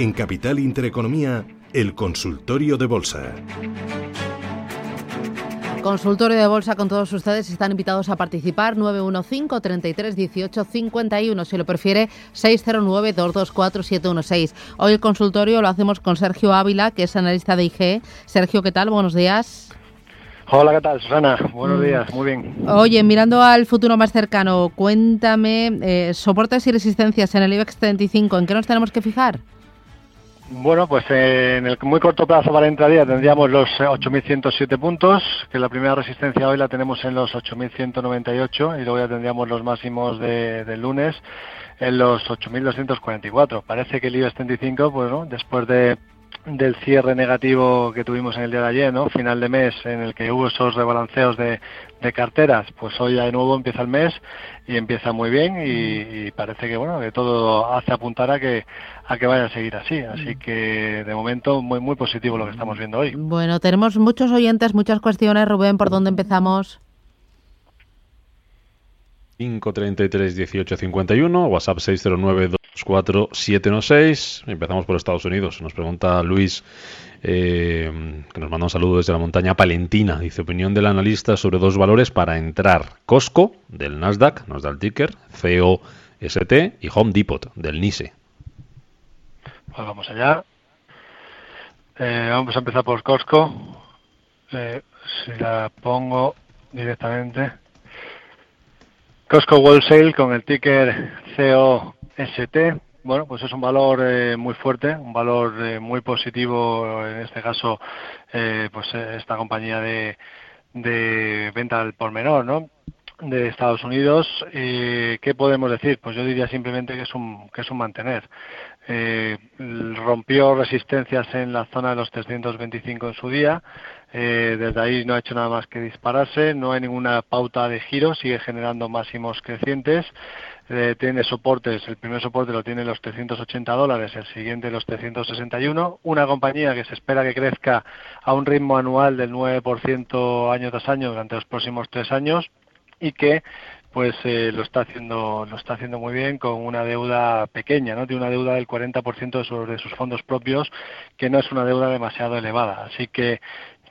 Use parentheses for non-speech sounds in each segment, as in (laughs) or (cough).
En Capital Intereconomía, el consultorio de bolsa. Consultorio de Bolsa con todos ustedes. Están invitados a participar 915 33 18 51. Si lo prefiere, 609 224 716. Hoy el consultorio lo hacemos con Sergio Ávila, que es analista de IG. Sergio, ¿qué tal? Buenos días. Hola, ¿qué tal, Susana? Buenos mm. días, muy bien. Oye, mirando al futuro más cercano, cuéntame, eh, soportes y resistencias en el IBEX 35, ¿en qué nos tenemos que fijar? Bueno, pues en el muy corto plazo para entraría tendríamos los 8.107 puntos, que la primera resistencia hoy la tenemos en los 8.198 y luego ya tendríamos los máximos de, del lunes en los 8.244. Parece que el IBEX 35, bueno, después de del cierre negativo que tuvimos en el día de ayer, ¿no? Final de mes, en el que hubo esos rebalanceos de, carteras, pues hoy ya de nuevo empieza el mes y empieza muy bien y, parece que bueno que todo hace apuntar a que a que vaya a seguir así, así que de momento muy muy positivo lo que estamos viendo hoy. Bueno, tenemos muchos oyentes, muchas cuestiones, Rubén, ¿por dónde empezamos? 533 1851, WhatsApp 609 24716. Empezamos por Estados Unidos. Nos pregunta Luis, eh, que nos manda un saludo desde la montaña palentina. Dice: opinión del analista sobre dos valores para entrar: Costco, del Nasdaq, nos da el ticker, COST, y Home Depot, del NISE. Pues vamos allá. Eh, vamos a empezar por Costco. Eh, si la pongo directamente. Costco Wholesale con el ticker COST. Bueno, pues es un valor eh, muy fuerte, un valor eh, muy positivo, en este caso, eh, pues esta compañía de, de venta al por menor, ¿no? de Estados Unidos. ¿Qué podemos decir? Pues yo diría simplemente que es un, que es un mantener. Eh, rompió resistencias en la zona de los 325 en su día. Eh, desde ahí no ha hecho nada más que dispararse. No hay ninguna pauta de giro. Sigue generando máximos crecientes. Eh, tiene soportes. El primer soporte lo tiene los 380 dólares. El siguiente los 361. Una compañía que se espera que crezca a un ritmo anual del 9% año tras año durante los próximos tres años y que pues eh, lo está haciendo lo está haciendo muy bien con una deuda pequeña, ¿no? Tiene una deuda del 40% sobre sus fondos propios, que no es una deuda demasiado elevada. Así que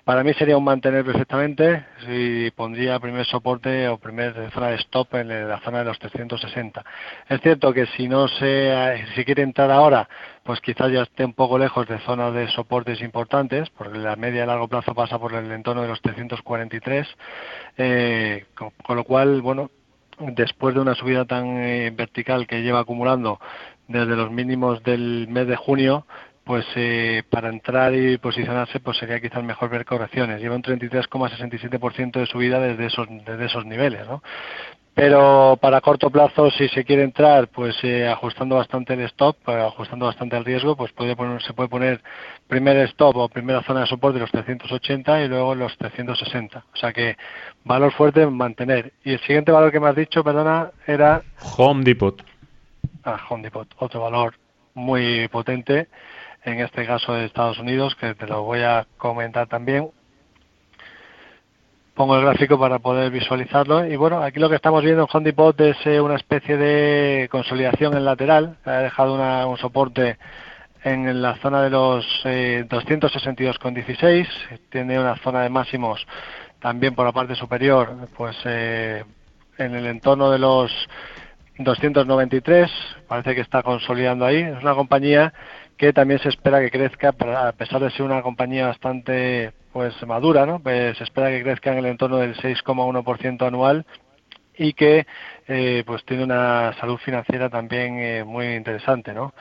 para mí sería un mantener perfectamente si pondría primer soporte o primer zona de stop en la zona de los 360. Es cierto que si no se si quiere entrar ahora, pues quizás ya esté un poco lejos de zonas de soportes importantes, porque la media a largo plazo pasa por el entorno de los 343, eh, con, lo cual, bueno, después de una subida tan eh, vertical que lleva acumulando desde los mínimos del mes de junio, pues eh, para entrar y posicionarse pues sería quizás mejor ver correcciones. Lleva un 33,67% de subida desde esos, desde esos niveles, ¿no? Pero para corto plazo, si se quiere entrar, pues eh, ajustando bastante el stop, ajustando bastante el riesgo, pues puede poner, se puede poner primer stop o primera zona de soporte los 380 y luego los 360. O sea que valor fuerte mantener. Y el siguiente valor que me has dicho, perdona, era... Home Depot. Ah, Home Depot, otro valor muy potente, en este caso de Estados Unidos, que te lo voy a comentar también. Pongo el gráfico para poder visualizarlo. Y bueno aquí lo que estamos viendo en Home es eh, una especie de consolidación en lateral. Ha dejado un soporte en la zona de los eh, 262,16 tiene una zona de máximos también por la parte superior pues eh, en el entorno de los 293 parece que está consolidando ahí. Es una compañía que también se espera que crezca a pesar de ser una compañía bastante pues madura, ¿no? Pues se espera que crezca en el entorno del 6,1% anual y que eh, pues tiene una salud financiera también eh, muy interesante, ¿no?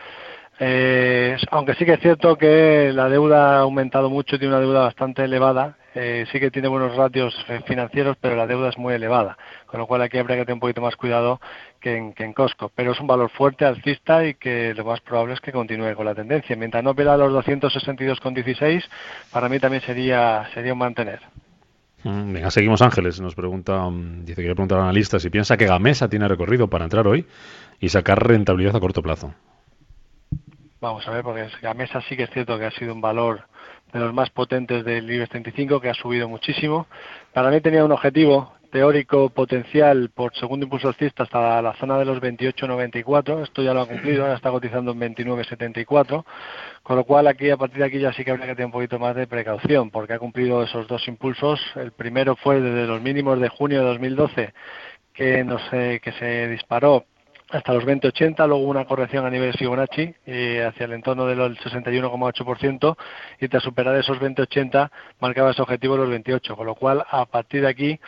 Eh, aunque sí que es cierto que la deuda ha aumentado mucho, tiene una deuda bastante elevada, eh, sí que tiene buenos ratios financieros, pero la deuda es muy elevada, con lo cual aquí habría que tener un poquito más cuidado que en, que en Costco. Pero es un valor fuerte, alcista y que lo más probable es que continúe con la tendencia. Mientras no pierda los 262,16, para mí también sería, sería un mantener. Mm, venga, seguimos Ángeles. Nos pregunta, mm, dice que quiere preguntar al analista si piensa que Gamesa tiene recorrido para entrar hoy y sacar rentabilidad a corto plazo. Vamos a ver, porque Gamesa sí que es cierto que ha sido un valor de los más potentes del IBEX 35, que ha subido muchísimo. Para mí tenía un objetivo teórico potencial por segundo impulso alcista hasta la zona de los 28.94. Esto ya lo ha cumplido, ahora está cotizando en 29.74. Con lo cual, aquí a partir de aquí ya sí que habría que tener un poquito más de precaución, porque ha cumplido esos dos impulsos. El primero fue desde los mínimos de junio de 2012, que, no sé, que se disparó hasta los 20.80, luego una corrección a nivel Fibonacci eh, hacia el entorno del 61,8% y tras superar esos 20.80 marcaba ese objetivo los 28, con lo cual a partir de aquí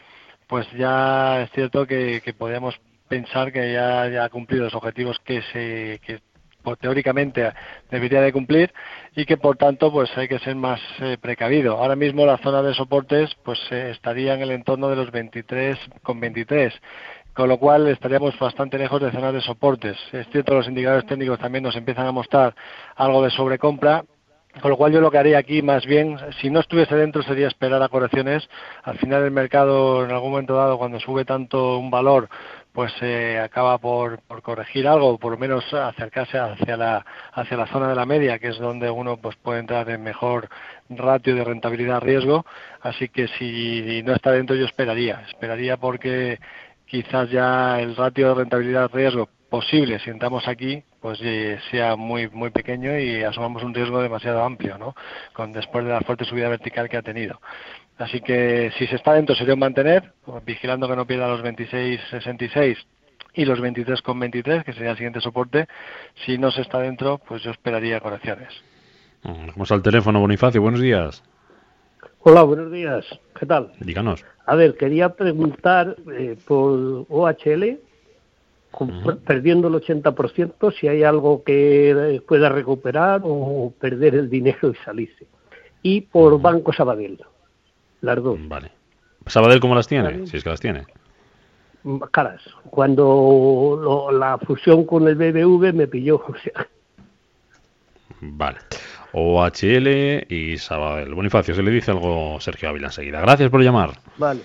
pues ya es cierto que, podríamos pensar que ya, ya, ha cumplido los objetivos que se que pues, teóricamente debería de cumplir y que por tanto pues hay que ser más eh, precavido. Ahora mismo la zona de soportes pues eh, estaría en el entorno de los 23 con 23 con lo cual estaríamos bastante lejos de zonas de soportes. Es cierto, los indicadores técnicos también nos empiezan a mostrar algo de sobrecompra, con lo cual yo lo que haría aquí más bien, si no estuviese dentro, sería esperar a correcciones. Al final el mercado, en algún momento dado, cuando sube tanto un valor, pues eh, acaba por, por, corregir algo, por lo menos acercarse hacia la, hacia la zona de la media, que es donde uno pues puede entrar en mejor ratio de rentabilidad-riesgo. Así que si no está dentro, yo esperaría. Esperaría porque quizás ya el ratio de rentabilidad-riesgo posible si entramos aquí pues eh, sea muy muy pequeño y asumamos un riesgo demasiado amplio ¿no? con después de la fuerte subida vertical que ha tenido. Así que si se está dentro sería un mantener vigilando que no pierda los 26.66 y los 23,23 que sería el siguiente soporte. Si no se está dentro pues yo esperaría correcciones. Vamos al teléfono Bonifacio buenos días Hola, buenos días. ¿Qué tal? Díganos. A ver, quería preguntar eh, por OHL, perdiendo el 80%, si hay algo que eh, pueda recuperar o perder el dinero y salirse. Y por Banco Sabadell, las dos. Vale. ¿Sabadell cómo las tiene? Si es que las tiene. Mm, caras. Cuando la fusión con el BBV me pilló. (laughs) O sea. Vale. OHL y Sabadell. Bonifacio, se le dice algo Sergio Ávila enseguida. Gracias por llamar. Vale.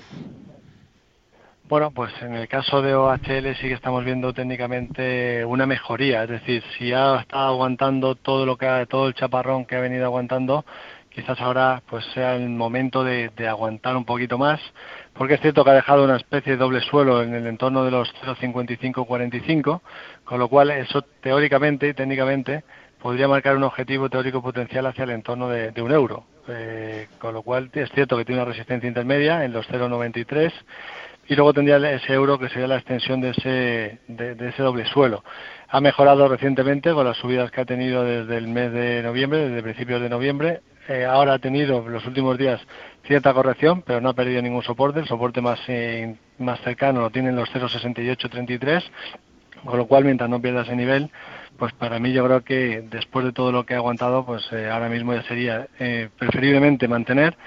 Bueno, pues en el caso de OHL sí que estamos viendo técnicamente una mejoría, es decir, si ha estado aguantando todo lo que ha, todo el chaparrón que ha venido aguantando, quizás ahora pues sea el momento de, de, aguantar un poquito más, porque es cierto que ha dejado una especie de doble suelo en el entorno de los 0,55-45, con lo cual eso teóricamente y técnicamente podría marcar un objetivo teórico potencial hacia el entorno de, un euro. Eh, con lo cual es cierto que tiene una resistencia intermedia en los 0,93 y luego tendría ese euro que sería la extensión de ese, de, ese doble suelo. Ha mejorado recientemente con las subidas que ha tenido desde el mes de noviembre, desde principios de noviembre. Eh, ahora ha tenido los últimos días cierta corrección, pero no ha perdido ningún soporte. El soporte más, eh, más cercano lo tienen los 0,6833, con lo cual mientras no pierda ese nivel, pues para mí yo creo que después de todo lo que ha aguantado, pues eh, ahora mismo ya sería eh, preferiblemente mantener.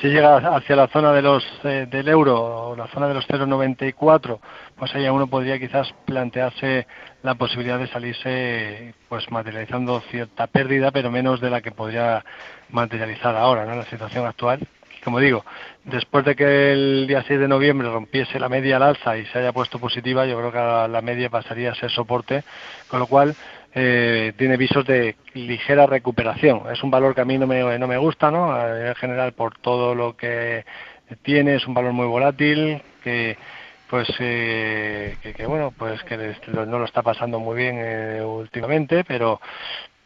Si llega hacia la zona de los eh, del euro o la zona de los 0,94, pues ahí uno podría quizás plantearse la posibilidad de salirse, pues materializando cierta pérdida, pero menos de la que podría materializar ahora, ¿no? La situación actual. Como digo, después de que el día 6 de noviembre rompiese la media al alza y se haya puesto positiva, yo creo que la media pasaría a ser soporte, con lo cual eh, tiene visos de ligera recuperación. Es un valor que a mí no me, no me gusta, ¿no? En general, por todo lo que tiene, es un valor muy volátil, que pues eh, que, que, bueno pues que no lo está pasando muy bien eh, últimamente pero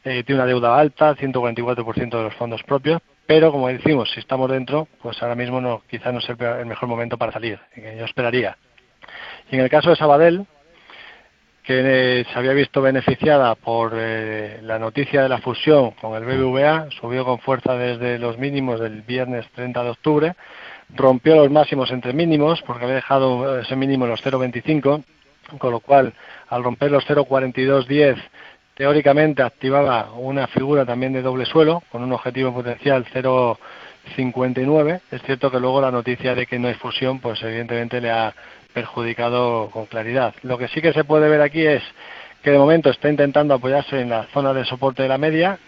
eh, tiene una deuda alta 144% de los fondos propios pero como decimos si estamos dentro pues ahora mismo no quizás no es el, el mejor momento para salir yo esperaría y en el caso de Sabadell que eh, se había visto beneficiada por eh, la noticia de la fusión con el BBVA, subió con fuerza desde los mínimos del viernes 30 de octubre, rompió los máximos entre mínimos porque había dejado ese mínimo en los 0,25, con lo cual al romper los 0,4210 teóricamente activaba una figura también de doble suelo con un objetivo potencial 0,59. Es cierto que luego la noticia de que no hay fusión, pues evidentemente le ha perjudicado con claridad. Lo que sí que se puede ver aquí es que de momento está intentando apoyarse en la zona de soporte de la media.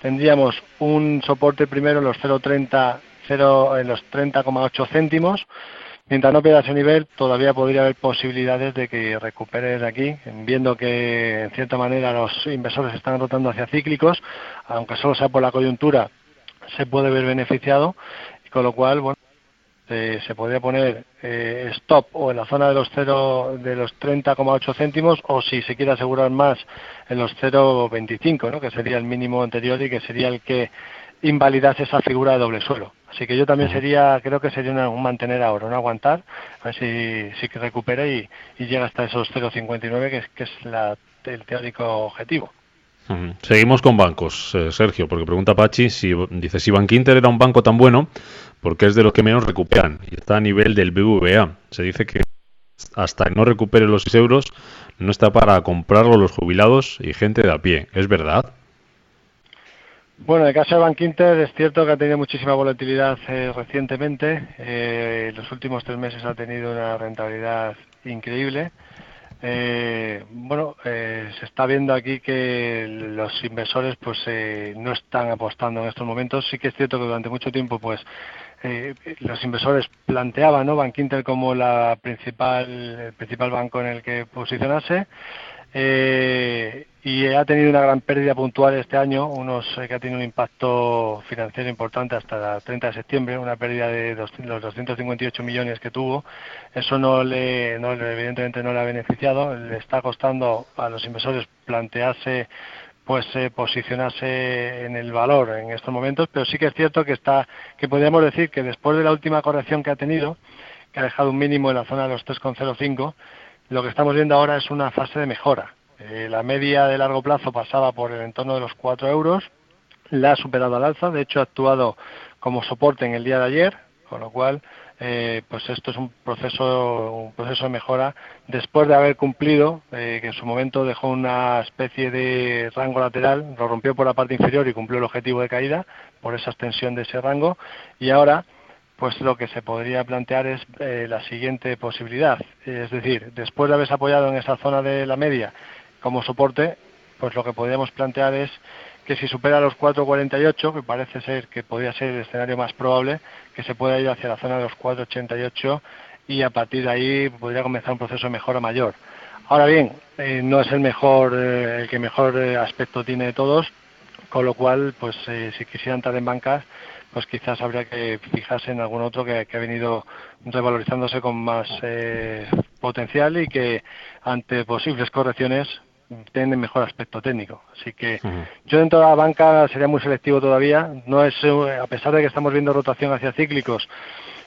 Tendríamos un soporte primero en los 0,30 0, en los 30,8 céntimos. Mientras no pierda ese nivel, todavía podría haber posibilidades de que recupere desde aquí, viendo que en cierta manera los inversores están rotando hacia cíclicos, aunque solo sea por la coyuntura, se puede ver beneficiado, con lo cual, bueno, eh, se podría poner eh, stop o en la zona de los 0 de los 30,8 céntimos o si se quiere asegurar más en los 0,25, ¿no? que sería el mínimo anterior y que sería el que invalidase esa figura de doble suelo. Así que yo también sería, creo que sería un mantener ahora, un aguantar, a ver si, si que recupera y, llega hasta esos 0,59 que es, que es la, el teórico objetivo. Seguimos con bancos, eh, Sergio, porque pregunta Pachi si dice si Bankinter era un banco tan bueno porque es de los que menos recuperan y está a nivel del BVA. Se dice que hasta que no recupere los 6 euros no está para comprarlo los jubilados y gente de a pie. ¿Es verdad? Bueno, en el caso de Bankinter es cierto que ha tenido muchísima volatilidad eh, recientemente. Eh, los últimos tres meses ha tenido una rentabilidad increíble. Eh, bueno, eh, se está viendo aquí que los inversores pues eh, no están apostando en estos momentos. Sí que es cierto que durante mucho tiempo pues eh, los inversores planteaban ¿no? Bank como la principal, el principal banco en el que posicionarse. Eh, y ha tenido una gran pérdida puntual este año, unos eh, que ha tenido un impacto financiero importante hasta el 30 de septiembre, una pérdida de los 258 millones que tuvo. Eso no le, no, evidentemente no le ha beneficiado, le está costando a los inversores plantearse pues eh, posicionarse en el valor en estos momentos, pero sí que es cierto que está que podríamos decir que después de la última corrección que ha tenido, que ha dejado un mínimo en la zona de los 3,05, lo que estamos viendo ahora es una fase de mejora. Eh, la media de largo plazo pasaba por el entorno de los 4 euros, la ha superado al alza, de hecho ha actuado como soporte en el día de ayer, con lo cual eh, pues esto es un proceso un proceso de mejora después de haber cumplido eh, que en su momento dejó una especie de rango lateral lo rompió por la parte inferior y cumplió el objetivo de caída por esa extensión de ese rango y ahora pues lo que se podría plantear es eh, la siguiente posibilidad, es decir, después de haberse apoyado en esa zona de la media como soporte, pues lo que podríamos plantear es que si supera los 4.48, que parece ser que podría ser el escenario más probable, que se pueda ir hacia la zona de los 4.88 y a partir de ahí podría comenzar un proceso de mejora mayor. Ahora bien, eh, no es el mejor, eh, el que mejor aspecto tiene de todos, con lo cual, pues si quisiera entrar en bancas, pues quizás habría que fijarse en algún otro que, ha venido revalorizándose con más eh, potencial y que ante posibles correcciones tiene mejor aspecto técnico. Así que yo dentro de la banca sería muy selectivo todavía. No es, eh, a pesar de que estamos viendo rotación hacia cíclicos,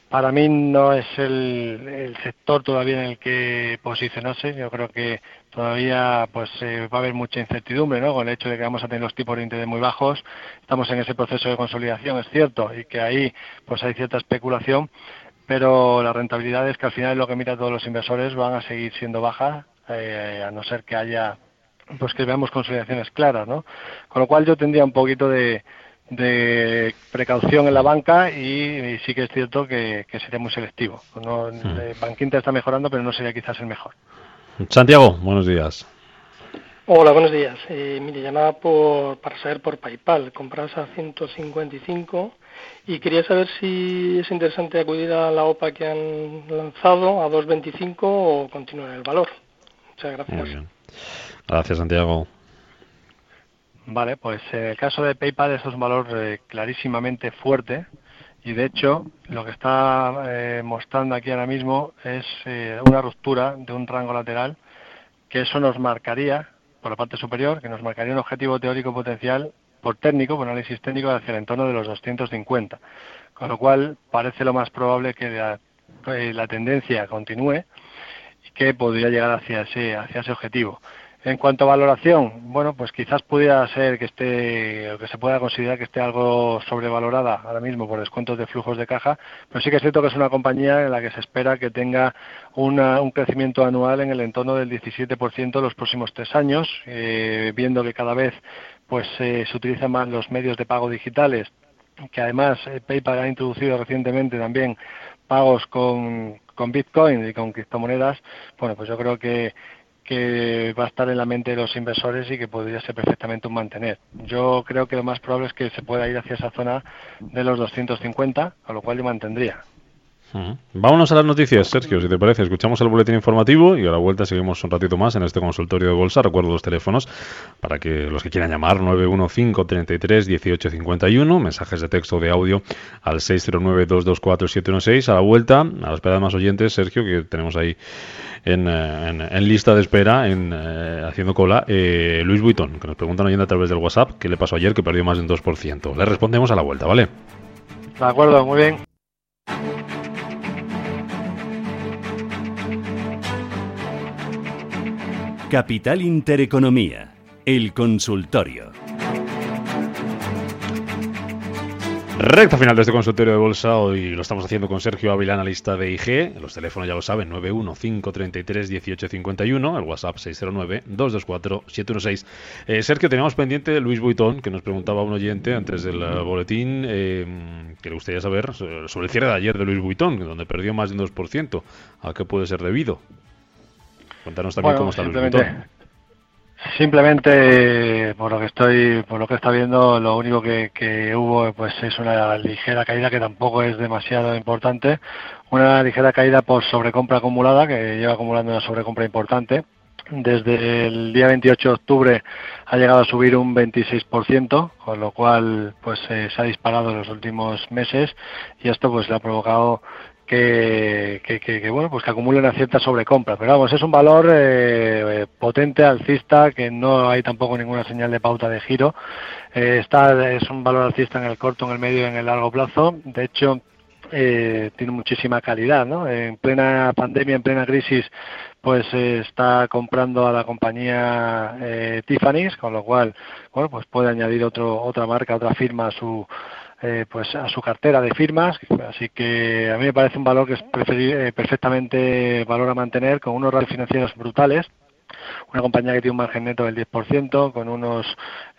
para mí no es el, sector todavía en el que posicionarse. Yo creo que todavía pues eh, va a haber mucha incertidumbre, ¿no? Con el hecho de que vamos a tener los tipos de interés muy bajos. Estamos en ese proceso de consolidación, es cierto, y que ahí pues hay cierta especulación, pero la rentabilidad es que al final lo que mira todos los inversores van a seguir siendo bajas, eh, a no ser que haya pues que veamos consolidaciones claras, ¿no? Con lo cual yo tendría un poquito de de precaución en la banca y, sí que es cierto que, sería muy selectivo. No, hmm. está mejorando, pero no sería quizás el mejor. Santiago, buenos días. Hola, buenos días. Eh, mire, llamaba por, para saber por PayPal. Compras a 155 y quería saber si es interesante acudir a la OPA que han lanzado a 2.25 o continuar el valor. Muchas gracias. Muy bien. Gracias, Santiago. Vale, pues en el caso de PayPal es un valor eh, clarísimamente fuerte y de hecho lo que está eh, mostrando aquí ahora mismo es eh, una ruptura de un rango lateral que eso nos marcaría por la parte superior, que nos marcaría un objetivo teórico potencial por técnico, por análisis técnico hacia el entorno de los 250, con lo cual parece lo más probable que la, la tendencia continúe y que podría llegar ese, hacia ese objetivo. En cuanto a valoración, bueno, pues quizás pudiera ser que esté, que se pueda considerar que esté algo sobrevalorada ahora mismo por descuentos de flujos de caja, pero sí que es cierto que es una compañía en la que se espera que tenga un crecimiento anual en el entorno del 17% los próximos tres años, eh, viendo que cada vez pues eh, se utilizan más los medios de pago digitales, que además eh, PayPal ha introducido recientemente también pagos con, con Bitcoin y con criptomonedas, bueno, pues yo creo que que va a estar en la mente de los inversores y que podría ser perfectamente un mantener. Yo creo que lo más probable es que se pueda ir hacia esa zona de los 250, a lo cual yo mantendría. Vámonos a las noticias, Sergio, si te parece. Escuchamos el boletín informativo y a la vuelta seguimos un ratito más en este consultorio de bolsa. Recuerdo los teléfonos para que los que quieran llamar 915 33 1851, mensajes de texto o de audio al 609 224 716. A la vuelta, a la espera de más oyentes, Sergio, que tenemos ahí en, eh, lista de espera, en, eh, haciendo cola, eh, Luis Buitón, que nos preguntan oyendo a través del WhatsApp qué le pasó ayer que perdió más de un 2%. Le respondemos a la vuelta, ¿vale? De acuerdo, muy bien. Capital Intereconomía, el consultorio. Recta final de este consultorio de bolsa. Hoy lo estamos haciendo con Sergio Ávila, analista de IG. Los teléfonos ya lo saben: 915331851, el WhatsApp 609-224-716. Eh, Sergio, teníamos pendiente Luis Buitón, que nos preguntaba un oyente antes del eh, boletín eh, que le gustaría saber sobre el cierre de ayer de Luis Buitón, donde perdió más de un 2%. ¿A qué puede ser debido? Cuéntanos también cómo está simplemente, Simplemente por lo que estoy, por lo que está viendo, lo único que, hubo pues es una ligera caída que tampoco es demasiado importante, una ligera caída por sobrecompra acumulada que lleva acumulando una sobrecompra importante. Desde el día 28 de octubre ha llegado a subir un 26%, con lo cual pues se ha disparado en los últimos meses y esto pues le ha provocado que, que, bueno pues que acumule una cierta sobrecompra. Pero vamos es un valor eh, potente alcista que no hay tampoco ninguna señal de pauta de giro. Eh, está es un valor alcista en el corto en el medio y en el largo plazo. De hecho eh, tiene muchísima calidad ¿no? en plena pandemia en plena crisis pues está comprando a la compañía eh, Tiffany's con lo cual bueno pues puede añadir otro otra marca otra firma a su eh, pues a su cartera de firmas así que a mí me parece un valor que es eh, perfectamente valor a mantener con unos ratios financieros brutales una compañía que tiene un margen neto del 10%, con unos,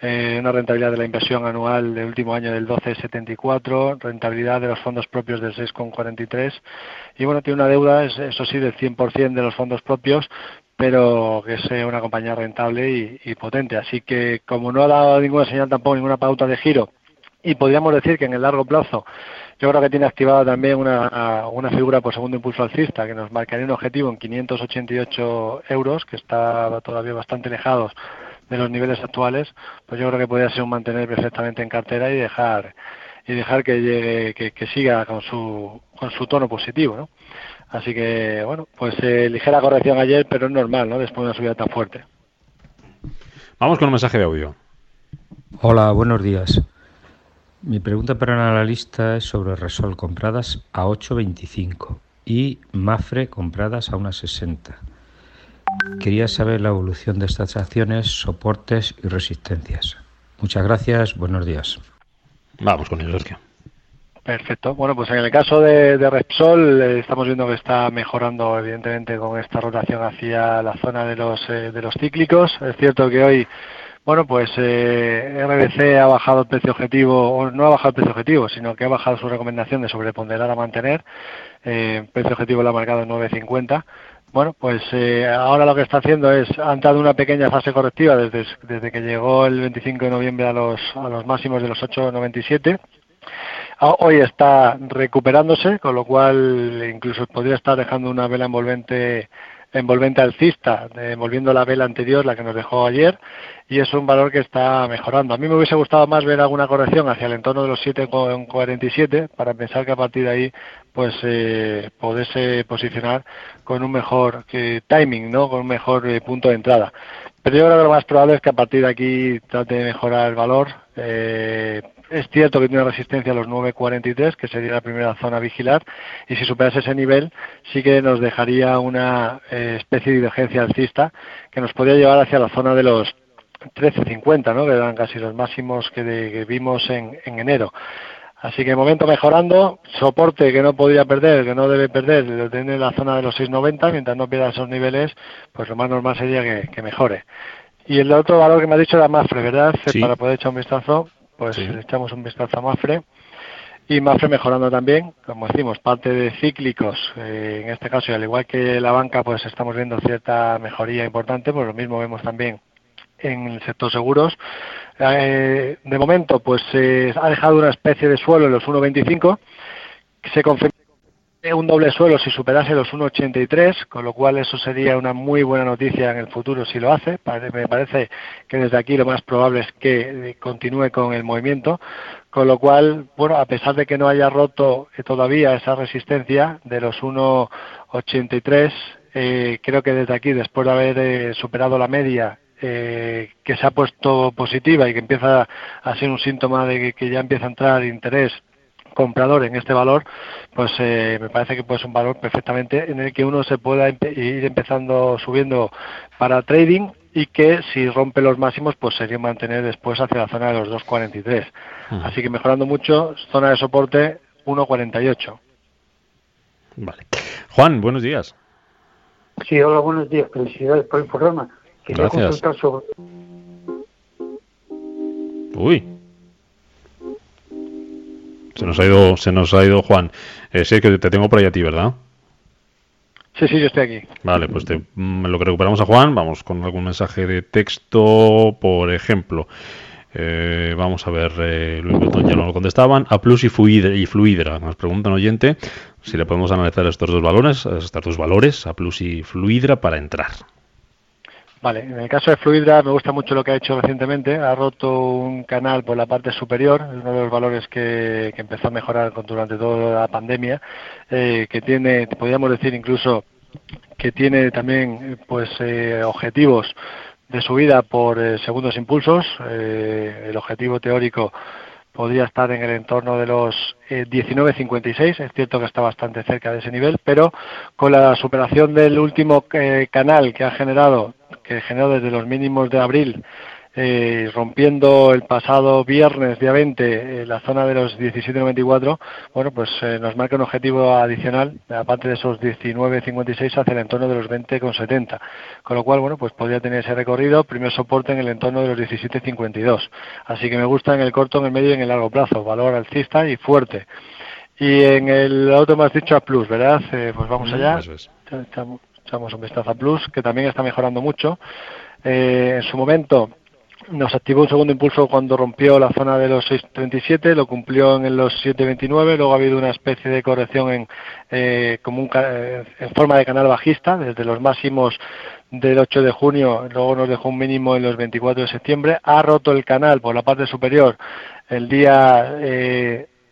eh, una rentabilidad de la inversión anual del último año del 12,74, rentabilidad de los fondos propios del 6,43 y bueno, tiene una deuda, eso sí, del 100% de los fondos propios, pero que es una compañía rentable y, y potente. Así que como no ha dado ninguna señal tampoco, ninguna pauta de giro y podríamos decir que en el largo plazo yo creo que tiene activada también una, una figura por segundo impulso alcista que nos marcaría un objetivo en 588 euros, que está todavía bastante lejos de los niveles actuales, pues yo creo que podría ser un mantener perfectamente en cartera y dejar y dejar que llegue, que, siga con su con su tono positivo, ¿no? Así que bueno, pues eh, ligera corrección ayer, pero es normal, ¿no? Después de una subida tan fuerte. Vamos con un mensaje de audio. Hola, buenos días. Mi pregunta para el analista es sobre Resol compradas a 8.25 y Mafre compradas a 1.60. Quería saber la evolución de estas acciones, soportes y resistencias. Muchas gracias, buenos días. Vamos con el Sergio. Perfecto. Bueno, pues en el caso de, Repsol eh, estamos viendo que está mejorando evidentemente con esta rotación hacia la zona de los, eh, de los cíclicos. Es cierto que hoy bueno, pues eh, RBC ha bajado el precio objetivo, o no ha bajado el precio objetivo, sino que ha bajado su recomendación de sobreponderar a mantener. Eh, el precio objetivo lo ha marcado en 9.50. Bueno, pues eh, ahora lo que está haciendo es, ha entrado una pequeña fase correctiva desde, desde que llegó el 25 de noviembre a los, a los máximos de los 8.97. Ah, hoy está recuperándose, con lo cual incluso podría estar dejando una vela envolvente envolvente alcista, envolviendo la vela anterior, la que nos dejó ayer, y es un valor que está mejorando. A mí me hubiese gustado más ver alguna corrección hacia el entorno de los 7,47 para pensar que a partir de ahí pues eh, poderse posicionar con un mejor timing, ¿no? con un mejor eh, punto de entrada. Pero yo creo que lo más probable es que a partir de aquí trate de mejorar el valor. Eh, es cierto que tiene resistencia a los 9.43, que sería la primera zona a vigilar, y si superase ese nivel, sí que nos dejaría una eh, especie de divergencia alcista que nos podría llevar hacia la zona de los 13.50, ¿no? que eran casi los máximos que, vimos en, enero. Así que de momento mejorando, soporte que no podría perder, que no debe perder, lo tiene en la zona de los 6.90, mientras no pierda esos niveles, pues lo más normal sería que, mejore. Y el otro valor que me ha dicho era Mafre, ¿verdad? Para poder echar un vistazo pues le echamos un vistazo a Mafre. Y Mafre mejorando también, como decimos, parte de cíclicos, eh, en este caso, y al igual que la banca, pues estamos viendo cierta mejoría importante, pues lo mismo vemos también en el sector seguros. Eh, de momento, pues se ha dejado una especie de suelo en los 1.25, se confirma un doble suelo si superase los 1,83, con lo cual eso sería una muy buena noticia en el futuro si lo hace. Me parece que desde aquí lo más probable es que continúe con el movimiento, con lo cual, bueno, a pesar de que no haya roto todavía esa resistencia de los 1,83, eh, creo que desde aquí, después de haber eh, superado la media eh, que se ha puesto positiva y que empieza a ser un síntoma de que, ya empieza a entrar interés comprador en este valor, pues eh, me parece que puede ser un valor perfectamente en el que uno se pueda ir empezando subiendo para trading y que si rompe los máximos pues sería mantener después hacia la zona de los 2.43. Así que mejorando mucho, zona de soporte 1.48. Vale. Juan, buenos días. Sí, hola, buenos días. Felicidades por el programa. Quería consultar sobre... Uy, se nos ha ido, se nos ha ido Juan. Eh, sí, que te tengo por ahí a ti, ¿verdad? Sí, sí, yo estoy aquí. Vale, pues te, mm, lo que recuperamos a Juan, vamos con algún mensaje de texto, por ejemplo. Eh, vamos a ver, eh, Luis ya no lo contestaban. A Plus y Fluidra, y Fluidra. Nos pregunta un oyente si le podemos analizar estos dos valores, estos dos valores, A Plus y Fluidra, para entrar. Vale, en el caso de Fluidra me gusta mucho lo que ha hecho recientemente. Ha roto un canal por la parte superior, uno de los valores que, empezó a mejorar durante toda la pandemia, eh, que tiene, podríamos decir incluso que tiene también pues eh, objetivos de subida por eh, segundos impulsos. el objetivo teórico podría estar en el entorno de los 19.56. Es cierto que está bastante cerca de ese nivel, pero con la superación del último canal que ha generado que generó desde los mínimos de abril, eh, rompiendo el pasado viernes, día 20, eh, la zona de los 17,94, bueno, pues eh, nos marca un objetivo adicional, aparte de esos 19,56, hacia el entorno de los 20,70. Con lo cual, bueno, pues podría tener ese recorrido, primer soporte en el entorno de los 17,52. Así que me gusta en el corto, en el medio y en el largo plazo, valor alcista y fuerte. Y en el auto más dicho a Plus, ¿verdad? pues vamos allá echamos un vistazo a Plus, que también está mejorando mucho. Eh, en su momento nos activó un segundo impulso cuando rompió la zona de los 6.37, lo cumplió en los 7.29, luego ha habido una especie de corrección en, eh, como eh, en forma de canal bajista, desde los máximos del 8 de junio, luego nos dejó un mínimo en los 24 de septiembre, ha roto el canal por la parte superior el día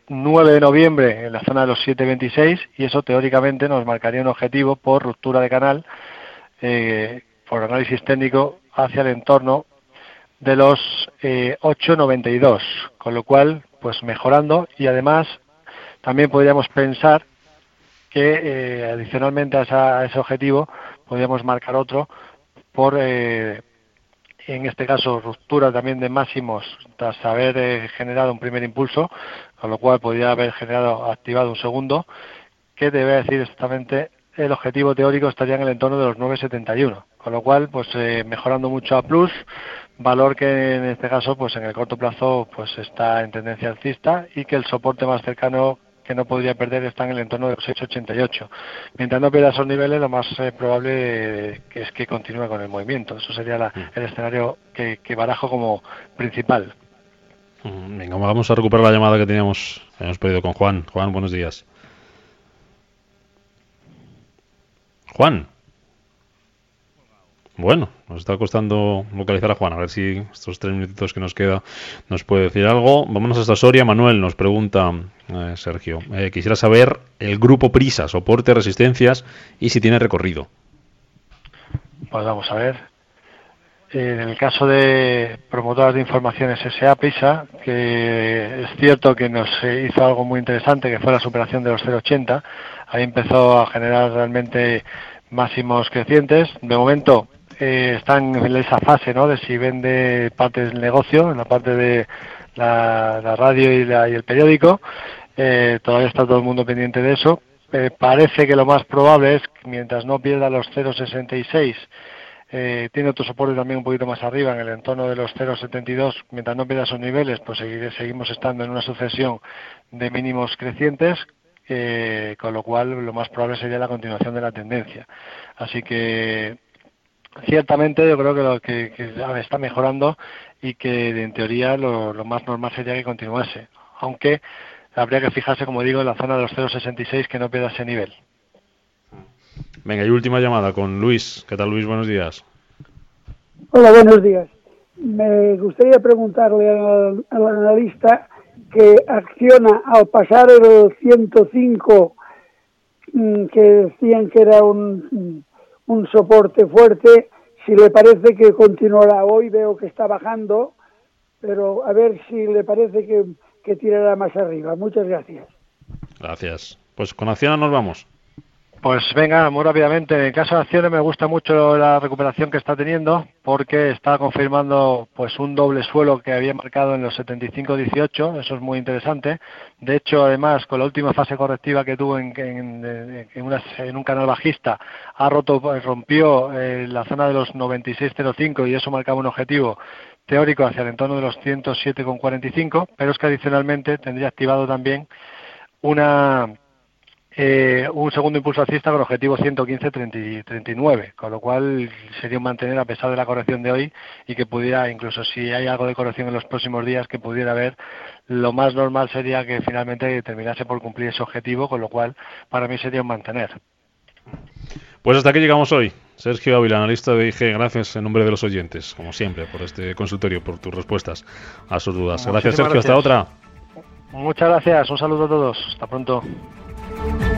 9 de noviembre en la zona de los 7.26 y eso teóricamente nos marcaría un objetivo por ruptura de canal, eh, por análisis técnico, hacia el entorno de los 8.92, eh, con lo cual, pues mejorando y además también podríamos pensar que eh, adicionalmente a, ese objetivo podríamos marcar otro por en este caso ruptura también de máximos tras haber eh, generado un primer impulso, con lo cual podría haber generado activado un segundo, que debe decir exactamente el objetivo teórico estaría en el entorno de los 9.71, con lo cual pues eh, mejorando mucho a plus, valor que en este caso pues en el corto plazo pues está en tendencia alcista y que el soporte más cercano que no podría perder está en el entorno de los 6,88. Mientras no pierda esos niveles, lo más eh, probable que es que continúe con el movimiento. Eso sería mm. el escenario que, barajo como principal. Mm, venga, vamos a recuperar la llamada que teníamos, hemos pedido con Juan. Juan, buenos días. Juan. Bueno, nos está costando localizar a Juan. A ver si estos tres minutitos que nos queda nos puede decir algo. Vámonos hasta Soria. Manuel nos pregunta, eh, Sergio, eh, quisiera saber el grupo Prisa, soporte, resistencias y si tiene recorrido. Pues vamos a ver. En el caso de promotoras de informaciones SA Prisa, que es cierto que nos hizo algo muy interesante, que fue la superación de los 0,80. Ahí empezó a generar realmente máximos crecientes. De momento eh, están en esa fase ¿no? de si vende parte del negocio, en la parte de la, radio y, el periódico. Eh, todavía está todo el mundo pendiente de eso. Eh, parece que lo más probable es que mientras no pierda los 0,66, eh, tiene otro soporte también un poquito más arriba, en el entorno de los 0,72, mientras no pierda esos niveles, pues seguimos estando en una sucesión de mínimos crecientes, con lo cual lo más probable sería la continuación de la tendencia. Así que ciertamente yo creo que lo que, está mejorando y que en teoría lo, más normal sería que continuase. Aunque habría que fijarse, como digo, en la zona de los 0,66 que no pierda ese nivel. Venga, y última llamada con Luis. ¿Qué tal, Luis? Buenos días. Hola, buenos días. Me gustaría preguntarle al, al analista que acciona al pasar el 105, mm, que decían que era un, un soporte fuerte, si le parece que continuará hoy, veo que está bajando, pero a ver si le parece que, que tirará más arriba. Muchas gracias. Gracias. Pues con Acciona nos vamos. Pues venga, muy rápidamente. En caso de acciones me gusta mucho la recuperación que está teniendo porque está confirmando pues un doble suelo que había marcado en los 75-18. Eso es muy interesante. De hecho, además, con la última fase correctiva que tuvo en, en, en, en un canal bajista, ha roto, rompió eh, la zona de los 96-05 y eso marcaba un objetivo teórico hacia el entorno de los 107,45, pero es que adicionalmente tendría activado también una eh, un segundo impulso alcista con objetivo 115-39, con lo cual sería un mantener a pesar de la corrección de hoy y que pudiera, incluso si hay algo de corrección en los próximos días, que pudiera haber, lo más normal sería que finalmente terminase por cumplir ese objetivo, con lo cual para mí sería un mantener. Pues hasta aquí llegamos hoy. Sergio Ávila, analista de IG, gracias en nombre de los oyentes, como siempre, por este consultorio, por tus respuestas a sus dudas. Gracias, Sergio. Gracias. Hasta otra. Muchas gracias. Un saludo a todos. Hasta pronto. Bye.